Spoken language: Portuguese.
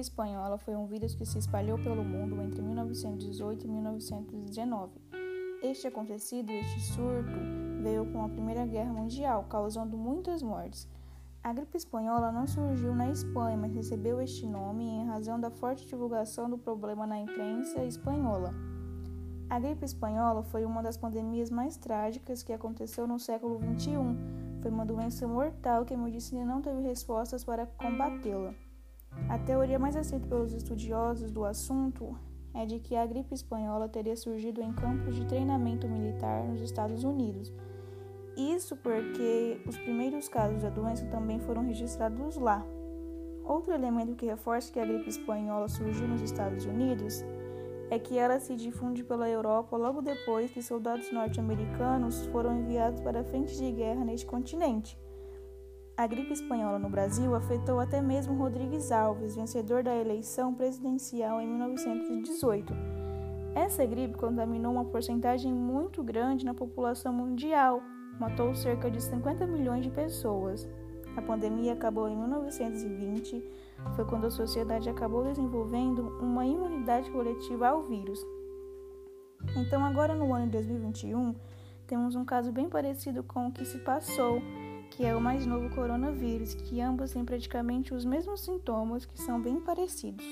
espanhola foi um vírus que se espalhou pelo mundo entre 1918 e 1919. Este acontecido, este surto, veio com a Primeira Guerra Mundial, causando muitas mortes. A gripe espanhola não surgiu na Espanha, mas recebeu este nome em razão da forte divulgação do problema na imprensa espanhola. A gripe espanhola foi uma das pandemias mais trágicas que aconteceu no século XXI. Foi uma doença mortal que a medicina não teve respostas para combatê-la. A teoria mais aceita pelos estudiosos do assunto é de que a gripe espanhola teria surgido em campos de treinamento militar nos Estados Unidos. Isso porque os primeiros casos da doença também foram registrados lá. Outro elemento que reforça que a gripe espanhola surgiu nos Estados Unidos é que ela se difunde pela Europa logo depois que soldados norte-americanos foram enviados para frentes de guerra neste continente. A gripe espanhola no Brasil afetou até mesmo Rodrigues Alves, vencedor da eleição presidencial em 1918. Essa gripe contaminou uma porcentagem muito grande na população mundial, matou cerca de 50 milhões de pessoas. A pandemia acabou em 1920 foi quando a sociedade acabou desenvolvendo uma imunidade coletiva ao vírus. Então, agora no ano de 2021, temos um caso bem parecido com o que se passou, que é o mais novo coronavírus, que ambos têm praticamente os mesmos sintomas, que são bem parecidos.